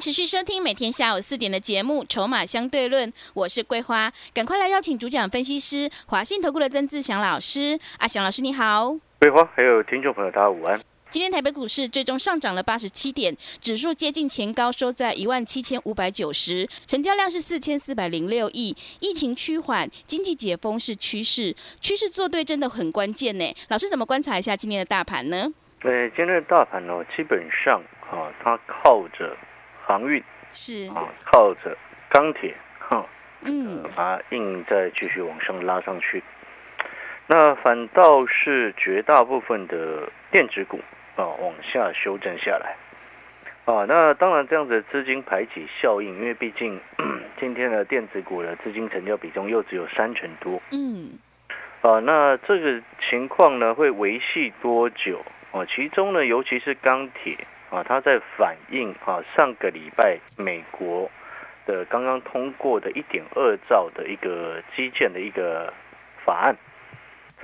持续收听每天下午四点的节目《筹码相对论》，我是桂花，赶快来邀请主讲分析师华信投顾的曾志祥老师。阿祥老师你好，桂花还有听众朋友大家午安。今天台北股市最终上涨了八十七点，指数接近前高，收在一万七千五百九十，成交量是四千四百零六亿。疫情趋缓，经济解封是趋势，趋势做对真的很关键呢。老师怎么观察一下今天的大盘呢？呃，今天的大盘呢，基本上啊，它靠着。航运是啊，靠着钢铁哈，嗯，把它硬再继续往上拉上去。那反倒是绝大部分的电子股啊，往下修正下来啊。那当然，这样子的资金排挤效应，因为毕竟 今天的电子股的资金成交比重又只有三成多，嗯，啊，那这个情况呢，会维系多久啊？其中呢，尤其是钢铁。啊，它在反映啊，上个礼拜美国的刚刚通过的一点二兆的一个基建的一个法案，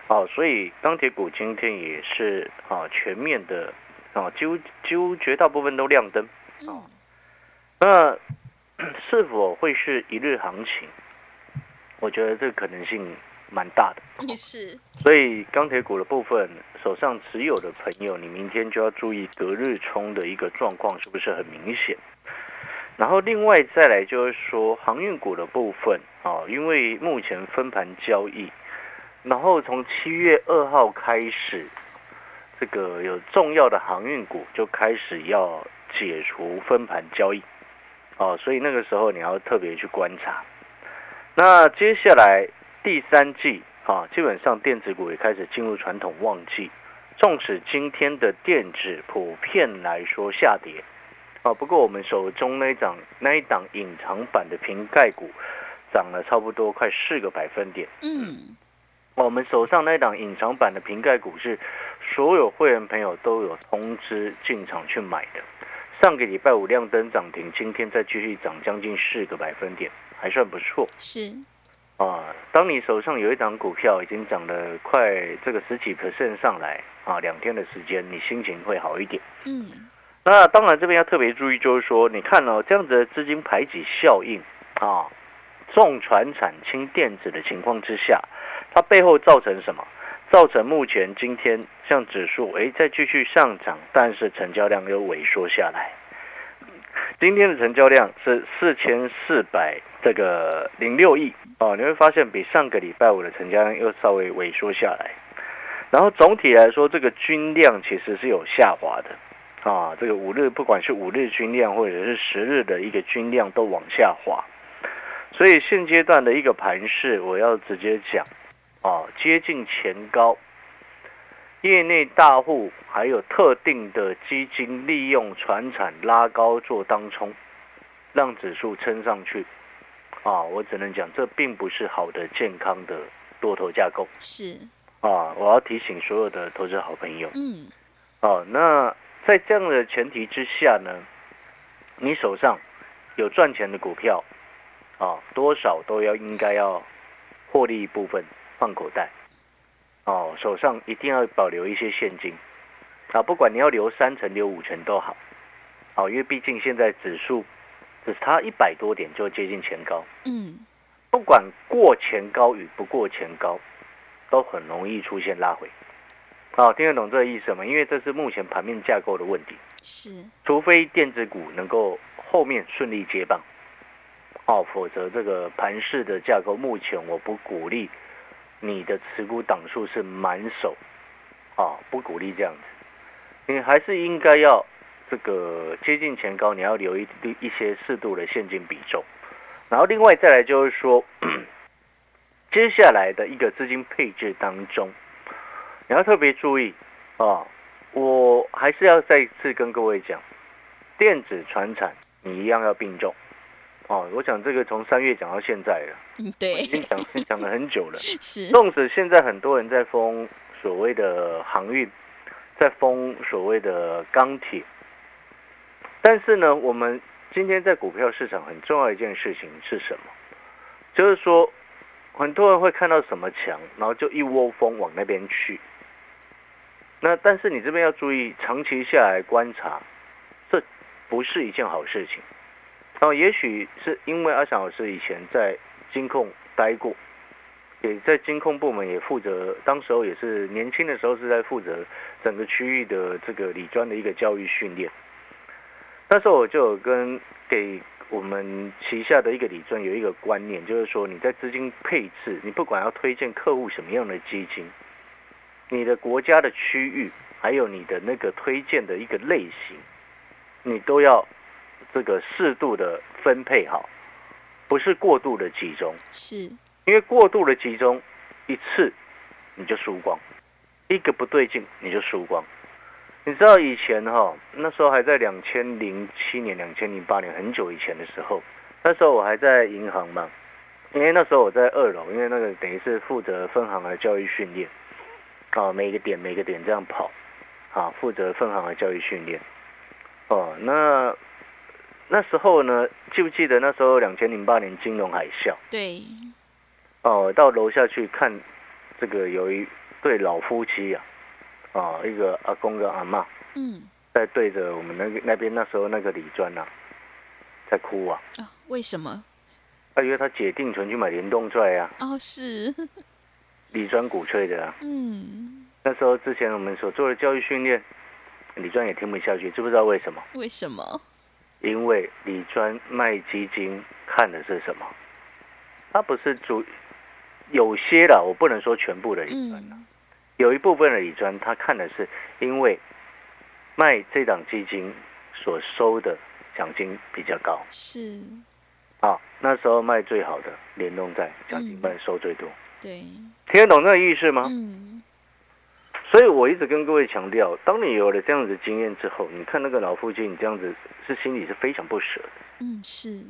哦，所以钢铁股今天也是啊全面的啊，几乎几乎绝大部分都亮灯啊，那 是否会是一日行情？我觉得这个可能性。蛮大的，也是。所以钢铁股的部分，手上持有的朋友，你明天就要注意隔日冲的一个状况是不是很明显。然后另外再来就是说航运股的部分啊，因为目前分盘交易，然后从七月二号开始，这个有重要的航运股就开始要解除分盘交易，哦，所以那个时候你要特别去观察。那接下来。第三季啊，基本上电子股也开始进入传统旺季。纵使今天的电子普遍来说下跌啊，不过我们手中那一档那一档隐藏版的瓶盖股涨了差不多快四个百分点。嗯，我们手上那一档隐藏版的瓶盖股是所有会员朋友都有通知进场去买的。上个礼拜五亮灯涨停，今天再继续涨将近四个百分点，还算不错。是。啊，当你手上有一张股票已经涨了快这个十几 percent 上来啊，两天的时间，你心情会好一点。嗯，那当然这边要特别注意，就是说，你看哦，这样子的资金排挤效应啊，重船产轻电子的情况之下，它背后造成什么？造成目前今天像指数哎再继续上涨，但是成交量又萎缩下来。今天的成交量是四千四百这个零六亿哦，你会发现比上个礼拜五的成交量又稍微萎缩下来。然后总体来说，这个均量其实是有下滑的啊。这个五日不管是五日均量或者是十日的一个均量都往下滑，所以现阶段的一个盘势，我要直接讲啊，接近前高。业内大户还有特定的基金利用船产拉高做当冲，让指数撑上去，啊，我只能讲这并不是好的健康的多头架构。是啊，我要提醒所有的投资好朋友。嗯，哦，那在这样的前提之下呢，你手上有赚钱的股票，啊，多少都要应该要获利一部分放口袋。哦，手上一定要保留一些现金，啊，不管你要留三成、留五成都好，哦，因为毕竟现在指数只差一百多点就接近前高，嗯，不管过前高与不过前高，都很容易出现拉回，好，听得懂这个意思吗？因为这是目前盘面架构的问题，是，除非电子股能够后面顺利接棒，哦，否则这个盘式的架构目前我不鼓励。你的持股档数是满手，啊，不鼓励这样子，你还是应该要这个接近前高，你要留一一些适度的现金比重，然后另外再来就是说，接下来的一个资金配置当中，你要特别注意啊，我还是要再次跟各位讲，电子传产你一样要并重，哦，我讲这个从三月讲到现在了，嗯，对，已经讲 讲了很久了。是，纵使现在很多人在封所谓的航运，在封所谓的钢铁，但是呢，我们今天在股票市场很重要一件事情是什么？就是说，很多人会看到什么强，然后就一窝蜂往那边去。那但是你这边要注意，长期下来观察，这不是一件好事情。哦，也许是因为阿翔老师以前在金控待过，也在金控部门也负责，当时候也是年轻的时候是在负责整个区域的这个理专的一个教育训练。那时候我就有跟给我们旗下的一个理专有一个观念，就是说你在资金配置，你不管要推荐客户什么样的基金，你的国家的区域，还有你的那个推荐的一个类型，你都要。这个适度的分配好，不是过度的集中，是因为过度的集中一次你就输光，一个不对劲你就输光。你知道以前哈，那时候还在两千零七年、两千零八年很久以前的时候，那时候我还在银行嘛，因为那时候我在二楼，因为那个等于是负责分行的教育训练，啊，每个点每个点这样跑，啊，负责分行的教育训练，哦，那。那时候呢，记不记得那时候两千零八年金融海啸？对。哦，到楼下去看，这个有一对老夫妻啊，啊，一个阿公跟阿妈，嗯，在对着我们那个那边那时候那个李专呐，在哭啊。啊？为什么？啊因为他姐定存去买联动债啊。哦，是。李专鼓吹的啊。嗯。那时候之前我们所做的教育训练，李专也听不下去，知不知道为什么？为什么？因为李专卖基金看的是什么？他不是主有些的，我不能说全部的李专有一部分的李专他看的是因为卖这档基金所收的奖金比较高。是。好，那时候卖最好的联动债奖金卖收最多。对。听得懂那个意思吗？嗯。所以我一直跟各位强调，当你有了这样子经验之后，你看那个老父亲，你这样子是心里是非常不舍的。嗯，是。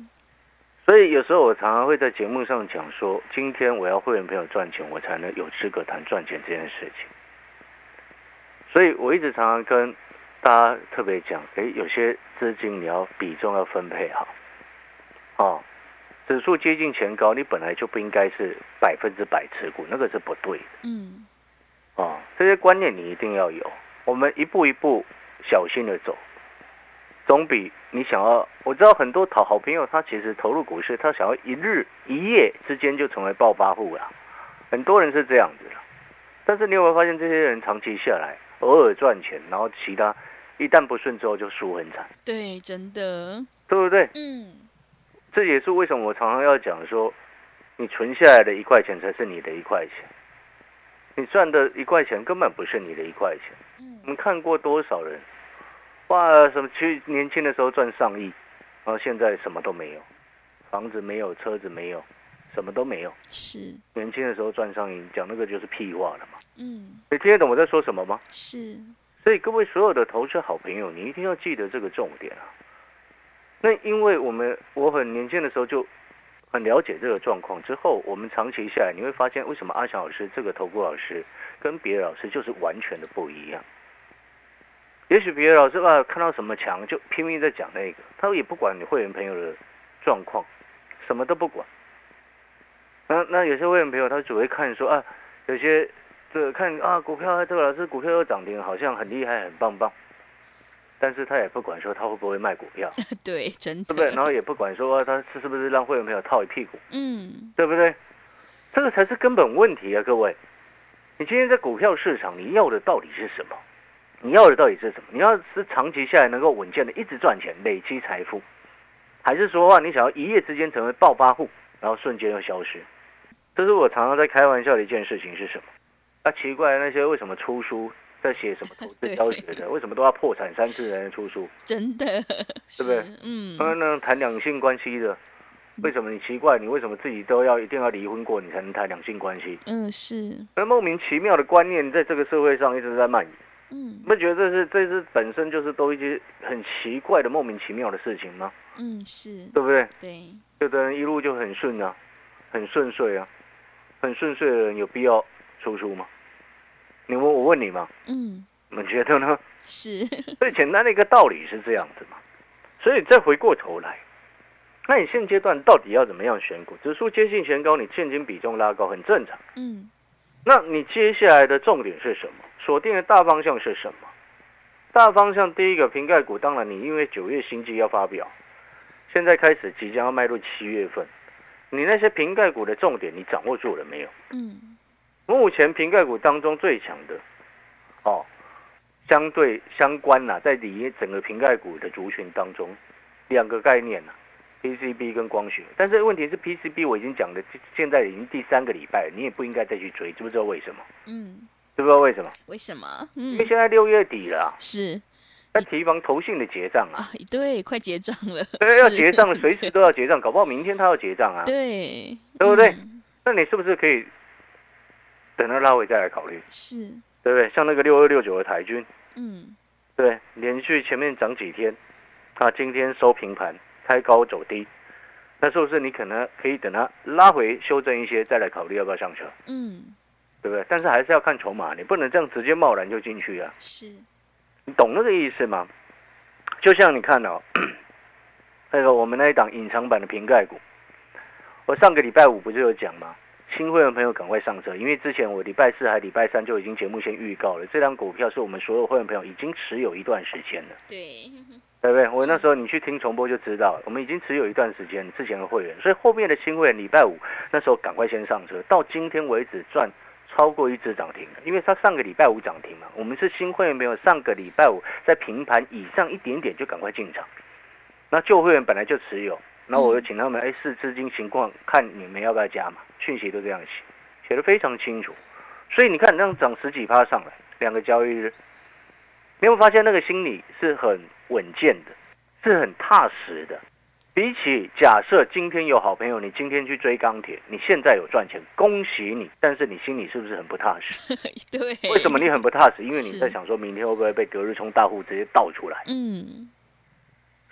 所以有时候我常常会在节目上讲说，今天我要会员朋友赚钱，我才能有资格谈赚钱这件事情。所以我一直常常跟大家特别讲，哎，有些资金你要比重要分配好。哦，指数接近前高，你本来就不应该是百分之百持股，那个是不对的。嗯。哦，这些观念你一定要有。我们一步一步小心的走，总比你想要。我知道很多讨好朋友，他其实投入股市，他想要一日一夜之间就成为暴发户了。很多人是这样子的，但是你有没有发现，这些人长期下来，偶尔赚钱，然后其他一旦不顺之后就输很惨。对，真的，对不对？嗯。这也是为什么我常常要讲说，你存下来的一块钱才是你的一块钱。你赚的一块钱根本不是你的一块钱。嗯，我们看过多少人，哇，什么去年轻的时候赚上亿，然后现在什么都没有，房子没有，车子没有，什么都没有。是年轻的时候赚上亿，讲那个就是屁话了嘛。嗯，你听得懂我在说什么吗？是。所以各位所有的投资好朋友，你一定要记得这个重点啊。那因为我们我很年轻的时候就。很了解这个状况之后，我们长期下来，你会发现为什么阿翔老师这个投顾老师跟别的老师就是完全的不一样。也许别的老师啊看到什么强就拼命在讲那个，他也不管你会员朋友的状况，什么都不管。那那有些会员朋友他只会看说啊，有些这看啊股票啊这个老师股票又涨停，好像很厉害很棒棒。但是他也不管说他会不会卖股票，对，真的，对不对？然后也不管说他是是不是让会员朋友套一屁股，嗯，对不对？这个才是根本问题啊，各位！你今天在股票市场，你要的到底是什么？你要的到底是什么？你要是长期下来能够稳健的一直赚钱、累积财富，还是说话你想要一夜之间成为暴发户，然后瞬间又消失？这是我常常在开玩笑的一件事情是什么？啊，奇怪，那些为什么出书？在写什么投资 教学的？为什么都要破产三次才能出书？真的，是不是？嗯，那那谈两性关系的，为什么你奇怪？你为什么自己都要一定要离婚过，你才能谈两性关系？嗯，是。那莫名其妙的观念在这个社会上一直在蔓延。嗯，不觉得这是这是本身就是都一些很奇怪的莫名其妙的事情吗？嗯，是对不对？对，有的人一路就很顺啊，很顺遂啊，很顺遂的人有必要出书吗？你问我问你嘛？嗯，你觉得呢？是 最简单的一个道理是这样子嘛。所以再回过头来，那你现阶段到底要怎么样选股？指数接近前高，你现金比重拉高很正常。嗯，那你接下来的重点是什么？锁定的大方向是什么？大方向第一个瓶盖股，当然你因为九月新机要发表。现在开始即将要迈入七月份，你那些瓶盖股的重点你掌握住了没有？嗯，目前瓶盖股当中最强的，哦，相对相关呐，在里整个瓶盖股的族群当中，两个概念呐，PCB 跟光学。但是问题是 PCB 我已经讲了，现在已经第三个礼拜，你也不应该再去追，知不知道为什么？嗯，知不知道为什么？为什么？因为现在六月底了，是。在提防投信的结账啊！对，快结账了。对，要结账了，随时都要结账，搞不好明天他要结账啊。对，对不对？那你是不是可以等到拉回再来考虑？是，对不对？像那个六二六九的台军，嗯，对，连续前面涨几天，啊，今天收平盘，开高走低，那是不是你可能可以等它拉回修正一些再来考虑要不要上车？嗯，对不对？但是还是要看筹码，你不能这样直接贸然就进去啊。是。你懂那个意思吗？就像你看哦，那个我们那一档隐藏版的瓶盖股，我上个礼拜五不就有讲吗？新会员朋友赶快上车，因为之前我礼拜四还礼拜三就已经节目先预告了，这张股票是我们所有会员朋友已经持有一段时间了。对，对不对？我那时候你去听重播就知道，我们已经持有一段时间之前的会员，所以后面的新会员礼拜五那时候赶快先上车，到今天为止赚。超过一只涨停的，因为它上个礼拜五涨停嘛，我们是新会员没有，上个礼拜五在平盘以上一点点就赶快进场。那旧会员本来就持有，那我就请他们哎试资金情况，看你们要不要加嘛，讯息都这样写，写的非常清楚。所以你看，这样涨十几趴上来，两个交易日，你有没有发现那个心理是很稳健的，是很踏实的。比起假设今天有好朋友，你今天去追钢铁，你现在有赚钱，恭喜你。但是你心里是不是很不踏实？对，为什么你很不踏实？因为你在想说明天会不会被隔日冲大户直接倒出来？嗯，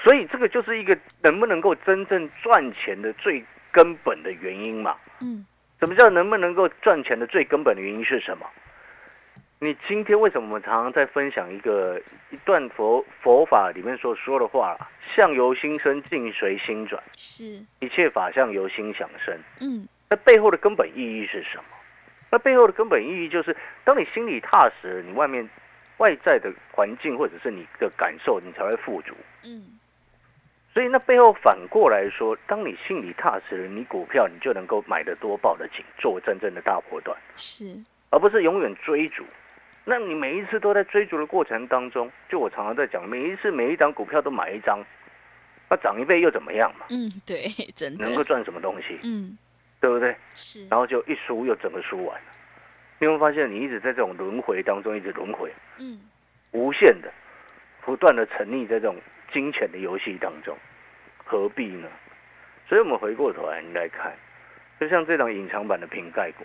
所以这个就是一个能不能够真正赚钱的最根本的原因嘛。嗯，什么叫能不能够赚钱的最根本的原因是什么？你今天为什么我们常常在分享一个一段佛佛法里面所说的话？相由心生，境随心转，是一切法相由心想生。嗯，那背后的根本意义是什么？那背后的根本意义就是，当你心里踏实，你外面外在的环境或者是你的感受，你才会富足。嗯，所以那背后反过来说，当你心里踏实了，你股票你就能够买得多，报得紧，做真正的大波段，是，而不是永远追逐。那你每一次都在追逐的过程当中，就我常常在讲，每一次每一张股票都买一张，那涨一倍又怎么样嘛？嗯，对，真的能够赚什么东西？嗯，对不对？是。然后就一输又整个输完了，你会发现你一直在这种轮回当中一直轮回，嗯，无限的不断的沉溺在这种金钱的游戏当中，何必呢？所以我们回过头来你来看，就像这档隐藏版的瓶盖股。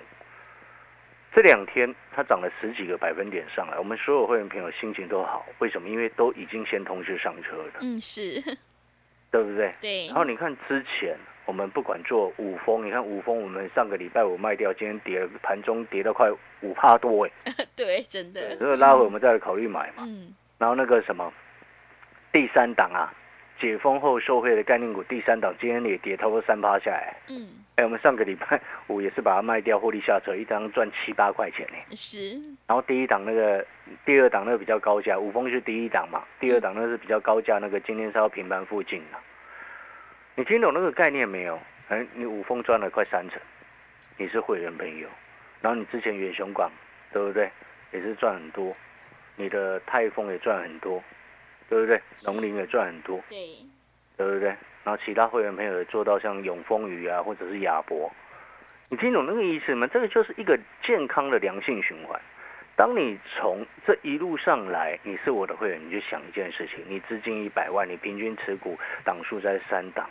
这两天它涨了十几个百分点上来，我们所有会员朋友心情都好。为什么？因为都已经先通知上车了。嗯，是，对不对？对。然后你看之前我们不管做五峰，你看五峰我们上个礼拜五卖掉，今天跌了盘中跌到快五趴多哎。对，真的。所以拉回我们再来考虑买嘛。嗯。然后那个什么第三档啊，解封后受惠的概念股第三档，今天也跌超过三趴下来。嗯。哎，我们上个礼拜五也是把它卖掉，获利下车，一张赚七八块钱呢。是。然后第一档那个，第二档那个比较高价，五峰是第一档嘛，第二档那是比较高价，那个今天是要平盘附近的。你听懂那个概念没有？哎，你五峰赚了快三成，你是会员朋友，然后你之前远雄港，对不对？也是赚很多，你的泰丰也赚很多，对不对？农林也赚很多，对，对不对？然后其他会员朋友做到像永丰鱼啊，或者是亚博，你听懂那个意思吗？这个就是一个健康的良性循环。当你从这一路上来，你是我的会员，你就想一件事情：你资金一百万，你平均持股档数在三档，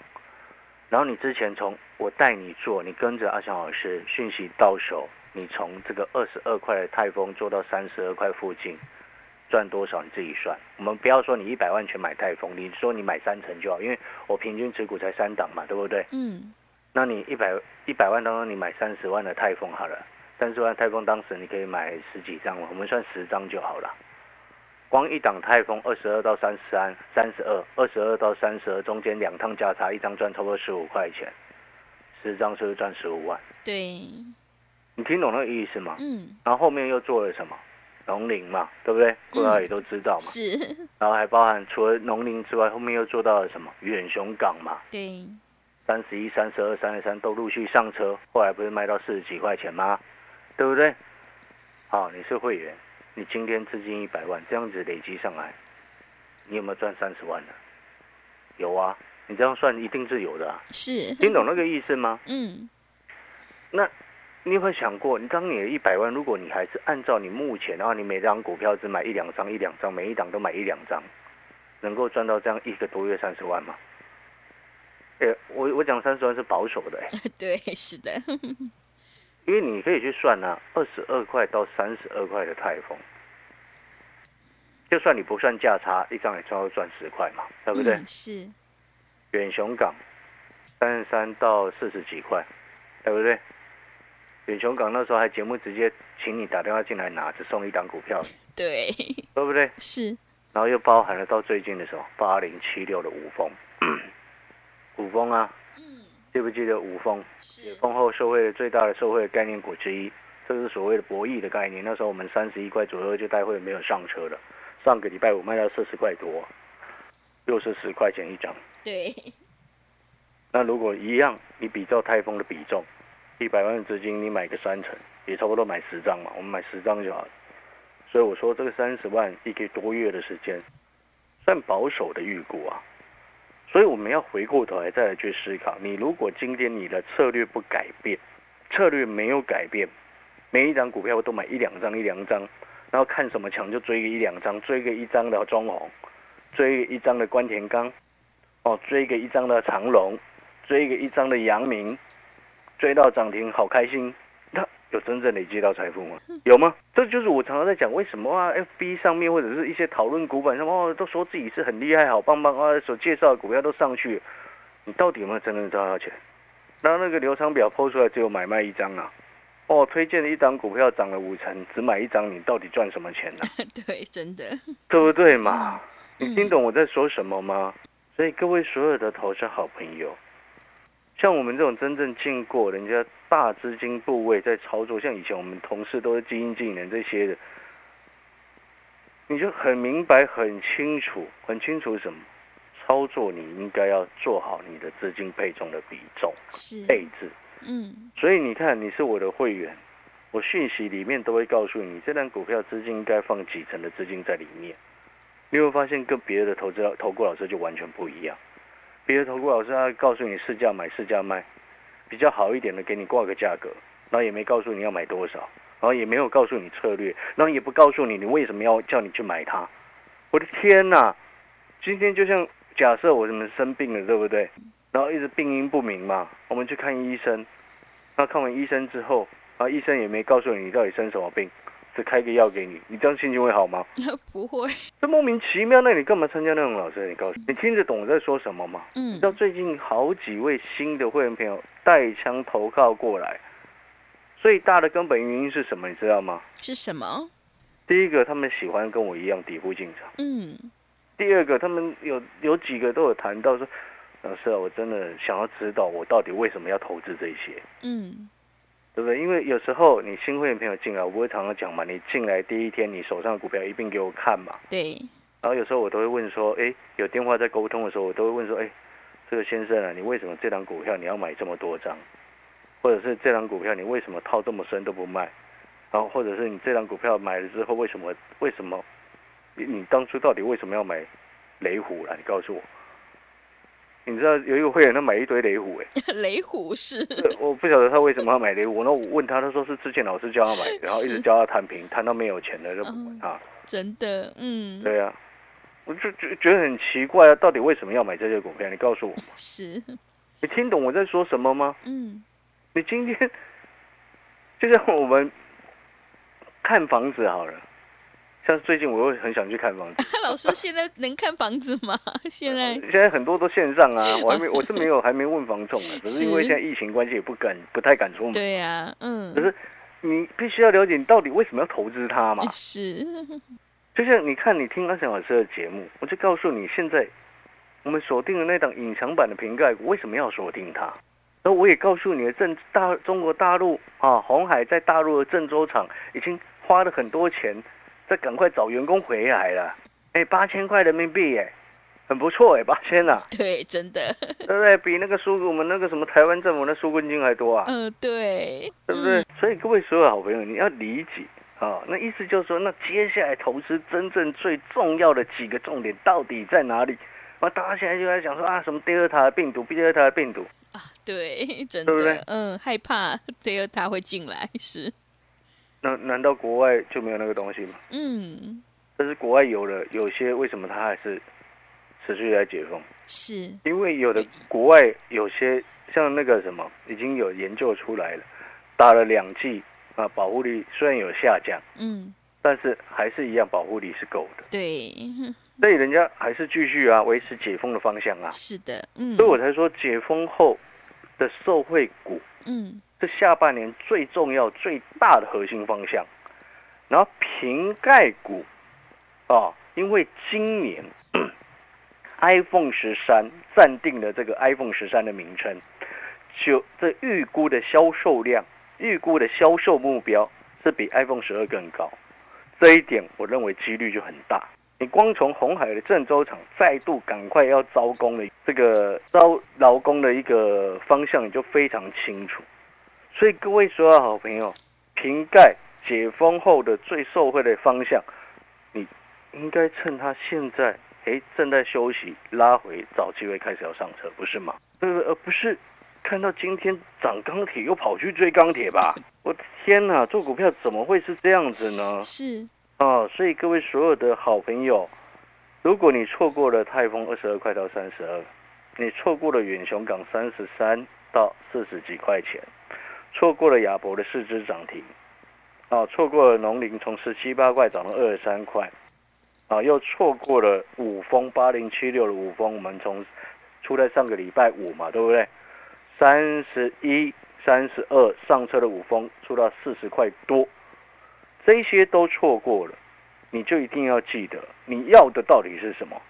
然后你之前从我带你做，你跟着阿强老师讯息到手，你从这个二十二块的泰丰做到三十二块附近，赚多少你自己算。我们不要说你一百万全买泰丰，你说你买三成就好，因为我平均持股才三档嘛，对不对？嗯。那你一百一百万当中，你买三十万的泰丰好了，三十万泰丰当时你可以买十几张我们算十张就好了。光一档泰丰二十二到三十三，三十二，二十二到三十二中间两趟价差，一张赚差不多十五块钱，十张是不是赚十五万？对，你听懂那个意思吗？嗯。然后后面又做了什么？农林嘛，对不对？大家也都知道嘛。是。然后还包含除了农林之外，后面又做到了什么？远雄港嘛。对。三十一、三十二、三十三都陆续上车，后来不是卖到四十几块钱吗？对不对？好，你是会员。你今天资金一百万，这样子累积上来，你有没有赚三十万呢？有啊，你这样算一定是有的。啊是，听懂那个意思吗？嗯。那你有没有想过，你当你有一百万，如果你还是按照你目前的话，你每张股票只买一两张，一两张，每一档都买一两张，能够赚到这样一个多月三十万吗？哎，我我讲三十万是保守的。对，是的。因为你可以去算啊，二十二块到三十二块的泰丰，就算你不算价差，一张也差不多赚十块嘛，对不对？是。远雄港三十三到四十几块，对不对？远雄港那时候还节目直接请你打电话进来拿，只送一档股票，对，对不对？是。然后又包含了到最近的时候，八零七六的五峰，五峰啊。嗯记不记得五峰？是丰后社会最大的社会概念股之一，这是所谓的博弈的概念。那时候我们三十一块左右就带会没有上车了，上个礼拜五卖到四十块多，又是十块钱一张。对。那如果一样，你比照泰丰的比重，一百万的资金你买个三成，也差不多买十张嘛，我们买十张就好了。所以我说这个三十万一个多月的时间，算保守的预估啊。所以我们要回过头来再来去思考，你如果今天你的策略不改变，策略没有改变，每一张股票都买一两张一两张，然后看什么强就追个一两张，追个一张的中红，追一张的关田钢，哦，追个一张的长隆，追个一张的阳明，追到涨停好开心。那有真正累积到财富吗？有吗？这就是我常常在讲，为什么啊？FB 上面或者是一些讨论股板上，哦，都说自己是很厉害、好棒棒啊，所介绍的股票都上去，你到底有没有真正赚到钱？然后那个流程表抛出来只有买卖一张啊，哦，推荐的一张股票涨了五成，只买一张，你到底赚什么钱呢？对，真的，对不对嘛？你听懂我在说什么吗？所以各位所有的投资好朋友。像我们这种真正进过人家大资金部位在操作，像以前我们同事都是基金经理人这些的，你就很明白、很清楚、很清楚什么操作，你应该要做好你的资金配重的比重配置。嗯，所以你看，你是我的会员，我讯息里面都会告诉你，这单股票资金应该放几成的资金在里面。你会发现跟别的投资投顾老师就完全不一样。别的投顾老师他告诉你市价买市价卖，比较好一点的给你挂个价格，然后也没告诉你要买多少，然后也没有告诉你策略，然后也不告诉你你为什么要叫你去买它。我的天哪！今天就像假设我们生病了，对不对？然后一直病因不明嘛，我们去看医生，那看完医生之后，啊，医生也没告诉你你到底生什么病。开个药给你，你这样心情会好吗？不会，这莫名其妙。那你干嘛参加那种老师？你告诉你听得懂我在说什么吗？嗯，知道最近好几位新的会员朋友带枪投靠过来，最大的根本原因是什么？你知道吗？是什么？第一个，他们喜欢跟我一样底部进场。嗯。第二个，他们有有几个都有谈到说，老师啊，我真的想要知道我到底为什么要投资这些。嗯。对不对？因为有时候你新会员朋友进来，我不会常常讲嘛。你进来第一天，你手上的股票一并给我看嘛。对。然后有时候我都会问说，哎，有电话在沟通的时候，我都会问说，哎，这个先生啊，你为什么这张股票你要买这么多张？或者是这张股票你为什么套这么深都不卖？然后或者是你这张股票买了之后，为什么为什么你你当初到底为什么要买雷虎了？你告诉我。你知道有一个会员他买一堆雷虎哎，雷虎是，我不晓得他为什么要买雷虎。那我问他，他说是之前老师教他买，然后一直教他摊平，摊到没有钱了就不管他。真的，嗯，对啊，我就觉觉得很奇怪啊，到底为什么要买这些股票？你告诉我。是，你听懂我在说什么吗？嗯，你今天就像我们看房子好了，像最近我又很想去看房子。老师现在能看房子吗？现在现在很多都线上啊，我还没我是没有还没问房仲呢，只是因为现在疫情关系也不敢不太敢出门。对呀，嗯。可是你必须要了解你到底为什么要投资它嘛？是。就像你看你听阿翔老师的节目，我就告诉你现在我们锁定的那档隐藏版的瓶盖股为什么要锁定它？然后我也告诉你的郑大中国大陆啊，红海在大陆的郑州厂已经花了很多钱。再赶快找员工回来了，哎，八千块人民币，哎，很不错，哎，八千呐，对，真的，对不对？比那个苏我们那个什么台湾政府那纾困金还多啊，嗯，对，对不对？所以各位所有好朋友，你要理解啊，那意思就是说，那接下来投资真正最重要的几个重点到底在哪里？啊，大家现在就在讲说啊，什么第二塔病毒，第二塔病毒啊，对，真的，对不对？嗯，害怕第二塔会进来是。那难道国外就没有那个东西吗？嗯，但是国外有了，有些为什么它还是持续在解封？是因为有的国外有些像那个什么，已经有研究出来了，打了两剂啊，保护力虽然有下降，嗯，但是还是一样保护力是够的。对，所以人家还是继续啊，维持解封的方向啊。是的，嗯，所以我才说解封后的受惠股，嗯。是下半年最重要、最大的核心方向。然后瓶盖股啊，因为今年 iPhone 十三暂定了这个 iPhone 十三的名称，就这预估的销售量、预估的销售目标是比 iPhone 十二更高。这一点我认为几率就很大。你光从红海的郑州厂再度赶快要招工的这个招劳工的一个方向，你就非常清楚。所以各位所有好朋友，瓶盖解封后的最受惠的方向，你应该趁它现在哎正在休息，拉回找机会开始要上车，不是吗？呃，而不是看到今天涨钢铁又跑去追钢铁吧？我的天哪，做股票怎么会是这样子呢？是啊，所以各位所有的好朋友，如果你错过了泰丰二十二块到三十二，你错过了远雄港三十三到四十几块钱。错过了亚博的四只涨停，啊，错过了农林从十七八块涨到二十三块，啊，又错过了五峰八零七六的五峰，我们从出在上个礼拜五嘛，对不对？三十一、三十二上车的五峰出到四十块多，这些都错过了，你就一定要记得你要的到底是什么？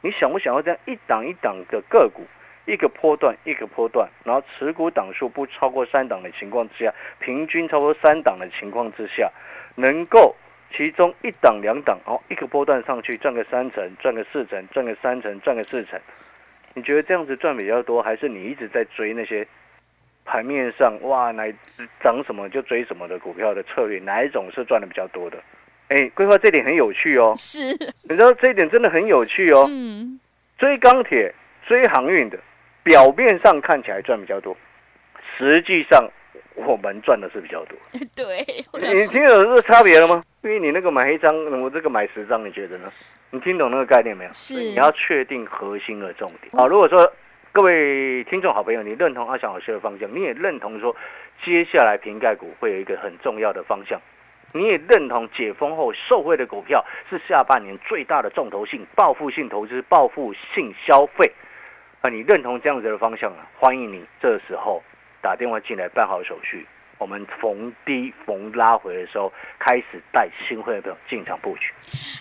你想不想要这样一档一档的个股？一个波段一个波段，然后持股档数不超过三档的情况之下，平均超过三档的情况之下，能够其中一档两档哦，一个波段上去赚个三成，赚个四成，赚个三成，赚个四成，你觉得这样子赚比较多，还是你一直在追那些盘面上哇，哪涨什么就追什么的股票的策略，哪一种是赚的比较多的？哎，规划这点很有趣哦，是，你知道这一点真的很有趣哦，嗯，追钢铁，追航运的。表面上看起来赚比较多，实际上我们赚的是比较多。对，你听懂这个差别了吗？因为你那个买一张，我这个买十张，你觉得呢？你听懂那个概念没有？是。你要确定核心的重点。好，如果说各位听众好朋友，你认同阿翔老师的方向，你也认同说接下来瓶盖股会有一个很重要的方向，你也认同解封后受惠的股票是下半年最大的重头性、报复性投资、报复性消费。那你认同这样子的方向啊？欢迎你这时候打电话进来办好手续。我们逢低逢拉回的时候，开始带新会员朋友进场布局。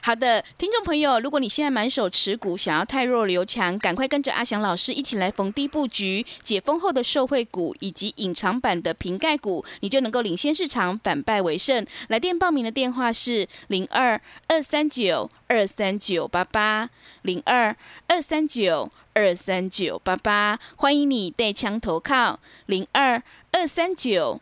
好的，听众朋友，如果你现在满手持股，想要太弱留强，赶快跟着阿翔老师一起来逢低布局解封后的受惠股以及隐藏版的瓶盖股，你就能够领先市场，反败为胜。来电报名的电话是零二二三九二三九八八零二二三九。二三九八八，欢迎你带枪投靠零二二三九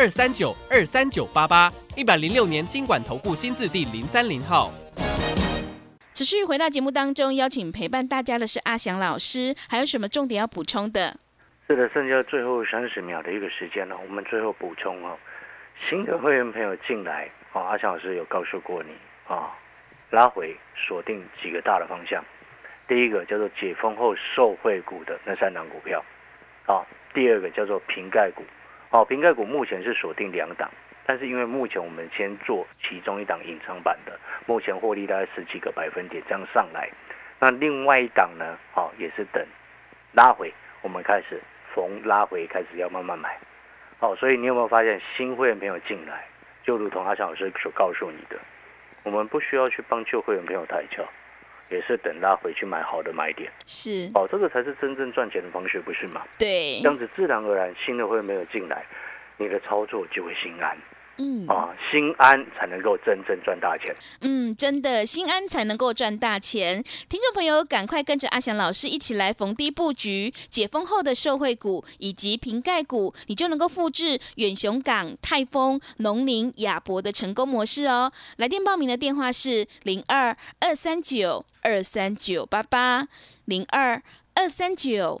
二三九二三九八八一百零六年经管投顾新字第零三零号。持续回到节目当中，邀请陪伴大家的是阿翔老师，还有什么重点要补充的？是的，剩下最后三十秒的一个时间了，我们最后补充哦。新的会员朋友进来，哦，阿翔老师有告诉过你啊，拉回锁定几个大的方向。第一个叫做解封后受惠股的那三档股票，啊，第二个叫做瓶盖股，哦，瓶盖股目前是锁定两档，但是因为目前我们先做其中一档隐藏版的，目前获利大概十几个百分点这样上来，那另外一档呢，好也是等拉回，我们开始逢拉回开始要慢慢买，好，所以你有没有发现新会员朋友进来，就如同阿强老师所告诉你的，我们不需要去帮旧会员朋友抬轿。也是等他回去买好的买点，是哦，这个才是真正赚钱的方式，不是吗？对，这样子自然而然新的会没有进来，你的操作就会心安。嗯啊，心安才能够真正赚大钱。嗯，真的心安才能够赚大钱。听众朋友，赶快跟着阿翔老师一起来逢低布局解封后的受惠股以及瓶盖股，你就能够复制远雄港、泰丰、农林、亚博的成功模式哦。来电报名的电话是零二二三九二三九八八零二二三九